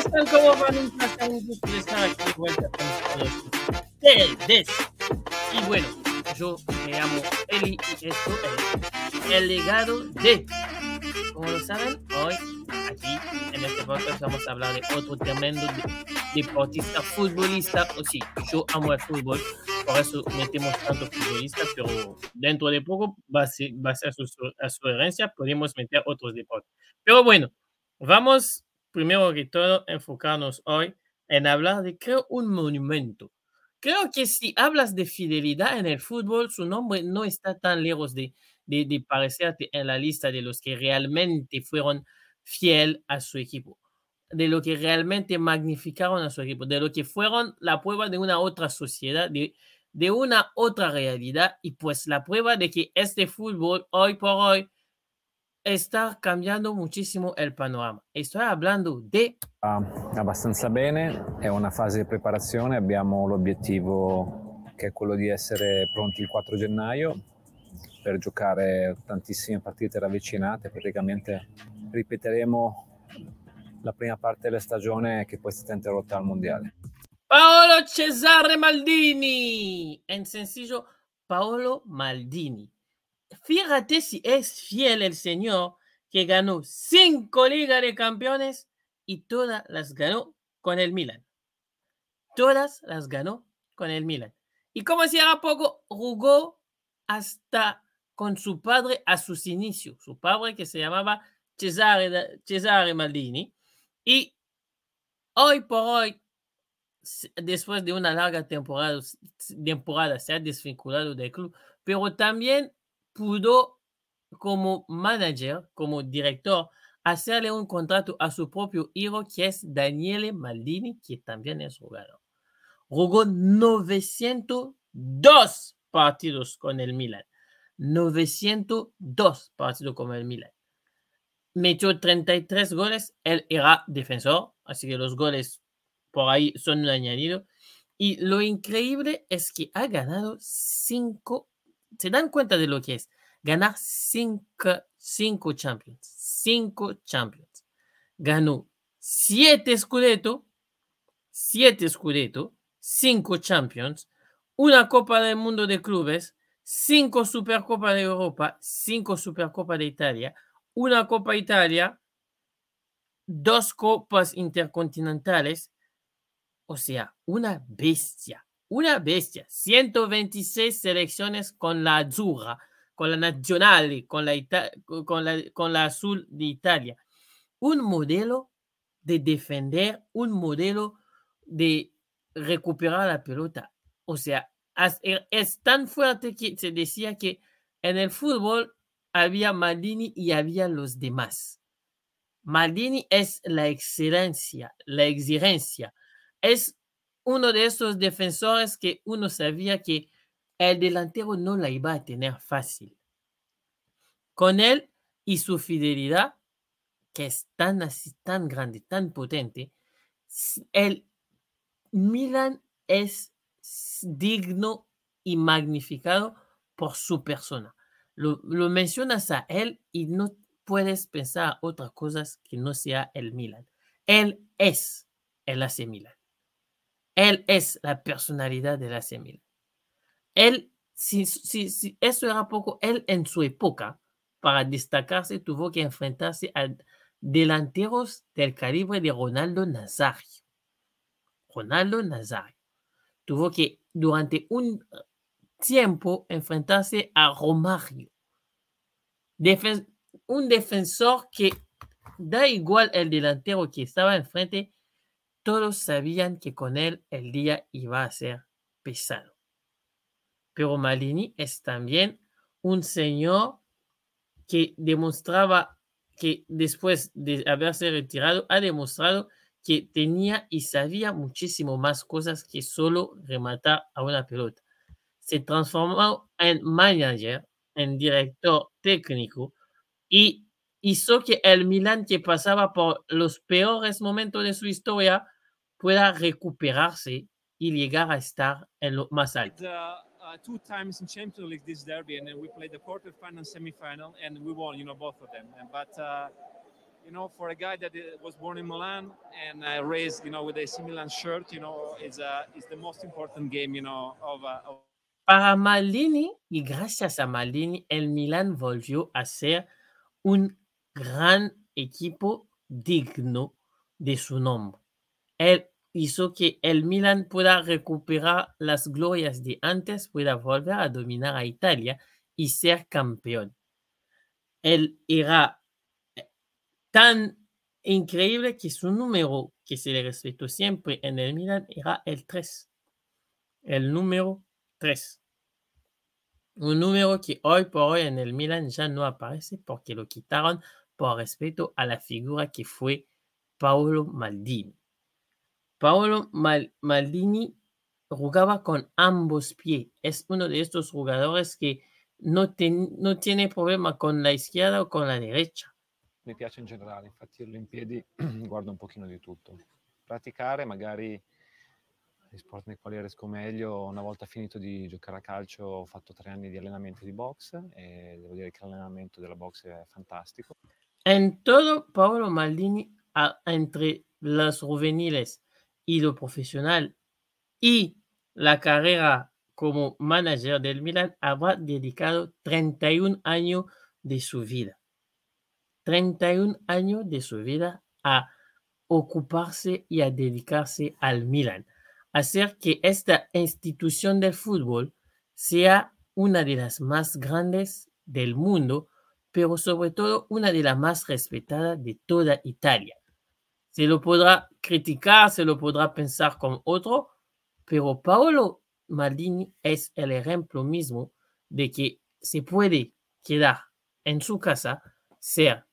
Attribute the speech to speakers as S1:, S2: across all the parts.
S1: están? ¿Cómo van? Un placer, un gusto estar aquí de vuelta con ustedes. Y bueno, yo me llamo Eli y esto es El Legado de. Como lo saben, hoy aquí en este podcast vamos a hablar de otro tremendo deportista, futbolista. O sí, yo amo el fútbol, por eso metemos tanto futbolista, pero dentro de poco a, ser a, su, a su herencia, podemos meter otros deportes. Pero bueno, vamos primero que todo enfocarnos hoy en hablar de, creo, un monumento. Creo que si hablas de fidelidad en el fútbol, su nombre no está tan lejos de, de, de parecerte en la lista de los que realmente fueron fiel a su equipo, de lo que realmente magnificaron a su equipo, de lo que fueron la prueba de una otra sociedad, de, de una otra realidad y pues la prueba de que este fútbol hoy por hoy está cambiando muchísimo el panorama. Estoy hablando de...
S2: Va abbastanza bene, è una fase di preparazione, abbiamo l'obiettivo che è quello di essere pronti il 4 gennaio per giocare tantissime partite ravvicinate, praticamente ripeteremo la prima parte della stagione che poi è stata interrotta al mondiale.
S1: Paolo Cesare Maldini, en sencillo Paolo Maldini. Fíjate si es fiel el señor que ganó cinco Ligas de Campeones y todas las ganó con el Milan. Todas las ganó con el Milan. Y como si era poco, jugó hasta con su padre a sus inicios. Su padre que se llamaba Cesare, Cesare Maldini. Y hoy por hoy, después de una larga temporada, temporada se ha desvinculado del club, pero también pudo como manager, como director, hacerle un contrato a su propio hijo, que es Daniele Maldini, que también es jugador. Jugó 902 partidos con el Milan. 902 partidos con el Milan. Metió 33 goles. Él era defensor, así que los goles por ahí son un añadido. Y lo increíble es que ha ganado 5 se dan cuenta de lo que es ganar cinco, cinco Champions. Cinco Champions. Ganó siete Scudetto, siete Scudetto, cinco Champions, una Copa del Mundo de Clubes, cinco Supercopa de Europa, cinco Supercopa de Italia, una Copa Italia, dos Copas Intercontinentales, o sea, una bestia una bestia. 126 selecciones con la Azzurra, con la Nazionale, con la, con la, con la Azul de Italia. Un modelo de defender, un modelo de recuperar la pelota. O sea, e, es tan fuerte que se decía que en el fútbol había Maldini y había los demás. Maldini es la excelencia, la exigencia. Es uno de esos defensores que uno sabía que el delantero no la iba a tener fácil. Con él y su fidelidad, que es tan así, tan grande, tan potente, el Milan es digno y magnificado por su persona. Lo, mencionas a él y no puedes pensar otras cosas que no sea el Milan. Él es el AC Milan. Él es la personalidad de la Milan. Él, si, si, si, eso era poco, él en su época, para destacarse, tuvo que enfrentarse a delanteros del calibre de Ronaldo Nazario. Ronaldo Nazario. Tuvo que durante un tiempo enfrentarse a Romario. Un defensor que da igual el delantero que estaba enfrente, todos sabían que con él el día iba a ser pesado. Pero Malini es también un señor que demostraba que después de haberse retirado, ha demostrado que tenía y sabía muchísimo más cosas que solo rematar a una pelota. Se transformó en manager, en director técnico y hizo que el Milan, que pasaba por los peores momentos de su historia, pueda recuperarse y llegar a estar en lo más alto.
S3: Uh, two times in Champions League this derby, and then we played the quarterfinal and semifinal, and we won, you know, both of them. And, but uh, you know, for a guy that uh, was born in Milan and uh, raised, you know, with a Milan shirt, you know, is uh, is the most important game, you know, of, uh, of
S1: Para Maldini y gracias a Maldini, el Milan volvió a ser un gran equipo digno de su nombre. Él hizo que el Milan pueda recuperar las glorias de antes, pueda volver a dominar a Italia y ser campeón. Él era eh, tan increíble que su número que se le respetó siempre en el Milan era el 3. El número 3. Un número que hoy por hoy en el Milan ya no aparece porque lo quitaron por respeto a la figura que fue Paolo Maldini. Paolo Mal- Maldini jugaba con ambos pies. Es uno de estos jugadores que no, no tiene problema con la izquierda o con la derecha.
S2: Mi piace in generale, infatti io in piedi guardo un pochino di tutto. Praticare magari gli sport nei quali riesco meglio, una volta finito di giocare a calcio ho fatto tre anni di allenamento di box e devo dire che l'allenamento della box è fantastico.
S1: En todo, Paolo Maldini, a- entre los juveniles y lo profesional y la carrera como manager del Milan, habrá dedicado 31 años de su vida. 31 años de su vida a ocuparse y a dedicarse al Milan. Hacer que esta institución del fútbol sea una de las más grandes del mundo, pero sobre todo una de las más respetadas de toda Italia. Se lo podrá criticar, se lo podrá pensar con otro, pero Paolo Maldini es el ejemplo mismo de que se puede quedar en su casa, ser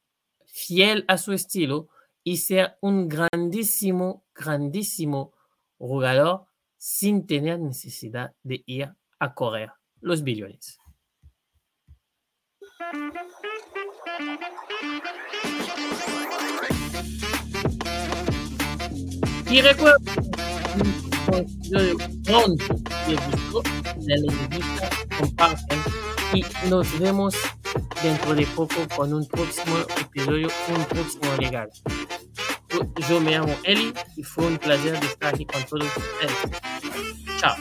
S1: fiel a su estilo y ser un grandísimo, grandísimo jugador sin tener necesidad de ir a correr los billones. Y recuerda pronto, si les gustó, denle me comparten y nos vemos dentro de poco con un próximo episodio, un próximo regalo. Yo- Yo me llamo Eli y fue un placer estar aquí con todos ustedes. Chao.